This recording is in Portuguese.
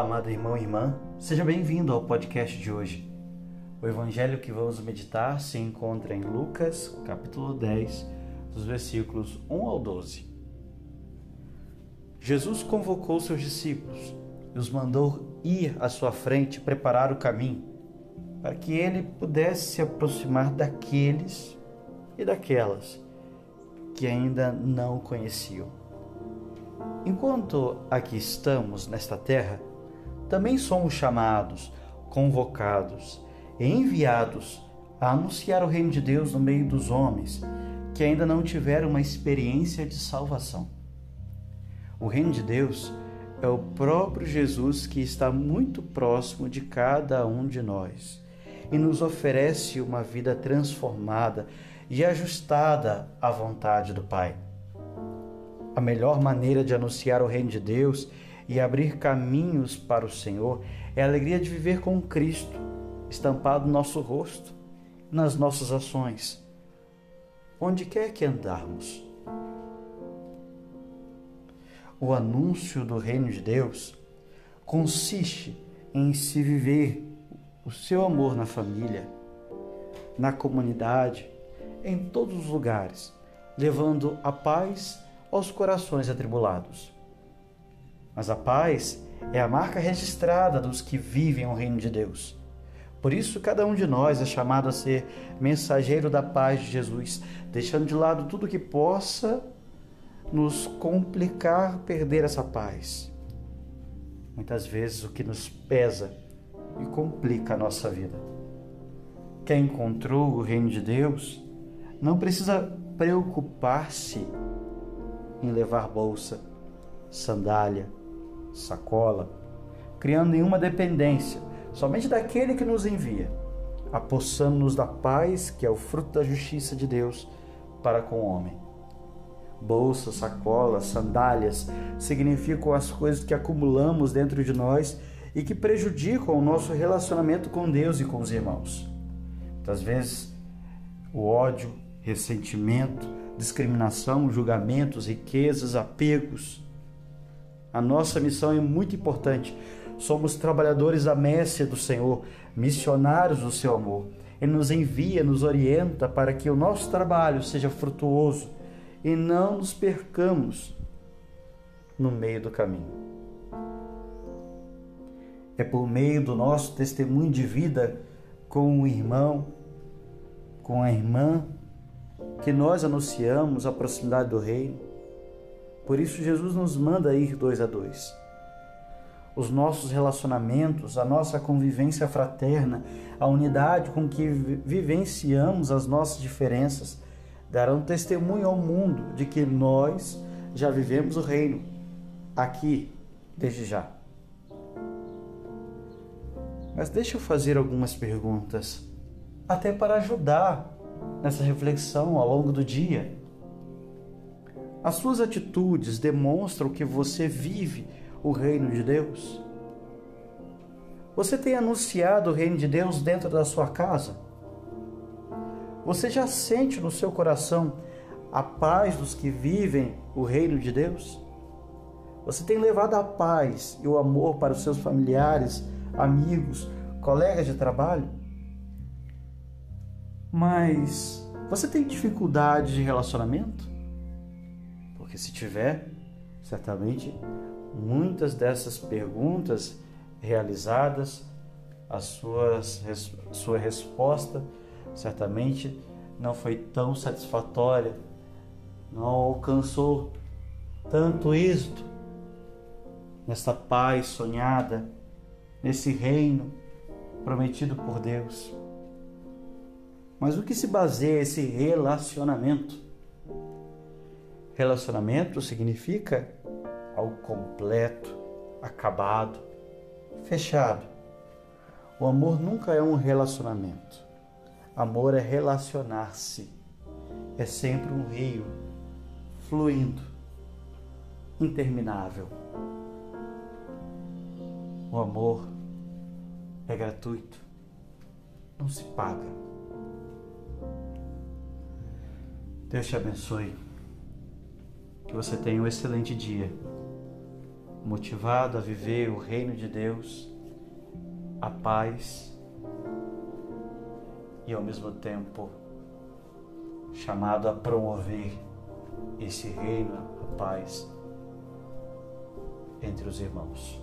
amado irmão e irmã, seja bem-vindo ao podcast de hoje. O evangelho que vamos meditar se encontra em Lucas, capítulo 10, dos versículos 1 ao 12. Jesus convocou seus discípulos e os mandou ir à sua frente preparar o caminho, para que ele pudesse se aproximar daqueles e daquelas que ainda não o conheciam. Enquanto aqui estamos nesta terra, também somos chamados, convocados e enviados a anunciar o reino de Deus no meio dos homens que ainda não tiveram uma experiência de salvação. O reino de Deus é o próprio Jesus que está muito próximo de cada um de nós e nos oferece uma vida transformada e ajustada à vontade do Pai. A melhor maneira de anunciar o reino de Deus e abrir caminhos para o Senhor é a alegria de viver com Cristo estampado no nosso rosto, nas nossas ações, onde quer que andarmos. O anúncio do reino de Deus consiste em se viver o seu amor na família, na comunidade, em todos os lugares, levando a paz aos corações atribulados. Mas a paz é a marca registrada dos que vivem o reino de Deus. Por isso, cada um de nós é chamado a ser mensageiro da paz de Jesus, deixando de lado tudo que possa nos complicar perder essa paz. Muitas vezes o que nos pesa e complica a nossa vida. Quem encontrou o reino de Deus não precisa preocupar-se em levar bolsa, sandália, sacola, criando nenhuma dependência, somente daquele que nos envia, apossando-nos da paz que é o fruto da justiça de Deus para com o homem. Bolsa, sacola, sandálias significam as coisas que acumulamos dentro de nós e que prejudicam o nosso relacionamento com Deus e com os irmãos. Muitas vezes, o ódio, ressentimento, discriminação, julgamentos, riquezas, apegos. A nossa missão é muito importante. Somos trabalhadores da messe do Senhor, missionários do seu amor. Ele nos envia, nos orienta para que o nosso trabalho seja frutuoso e não nos percamos no meio do caminho. É por meio do nosso testemunho de vida com o irmão, com a irmã, que nós anunciamos a proximidade do Reino. Por isso, Jesus nos manda ir dois a dois. Os nossos relacionamentos, a nossa convivência fraterna, a unidade com que vivenciamos as nossas diferenças, darão testemunho ao mundo de que nós já vivemos o Reino aqui, desde já. Mas deixa eu fazer algumas perguntas, até para ajudar nessa reflexão ao longo do dia. As suas atitudes demonstram que você vive o reino de Deus? Você tem anunciado o reino de Deus dentro da sua casa? Você já sente no seu coração a paz dos que vivem o reino de Deus? Você tem levado a paz e o amor para os seus familiares, amigos, colegas de trabalho? Mas você tem dificuldade de relacionamento? Porque se tiver, certamente muitas dessas perguntas realizadas, a suas, sua resposta certamente não foi tão satisfatória, não alcançou tanto êxito nessa paz sonhada nesse reino prometido por Deus. Mas o que se baseia esse relacionamento? Relacionamento significa algo completo, acabado, fechado. O amor nunca é um relacionamento. Amor é relacionar-se. É sempre um rio fluindo, interminável. O amor é gratuito, não se paga. Deus te abençoe, que você tenha um excelente dia motivado a viver o reino de Deus, a paz e ao mesmo tempo chamado a promover esse reino, a paz entre os irmãos.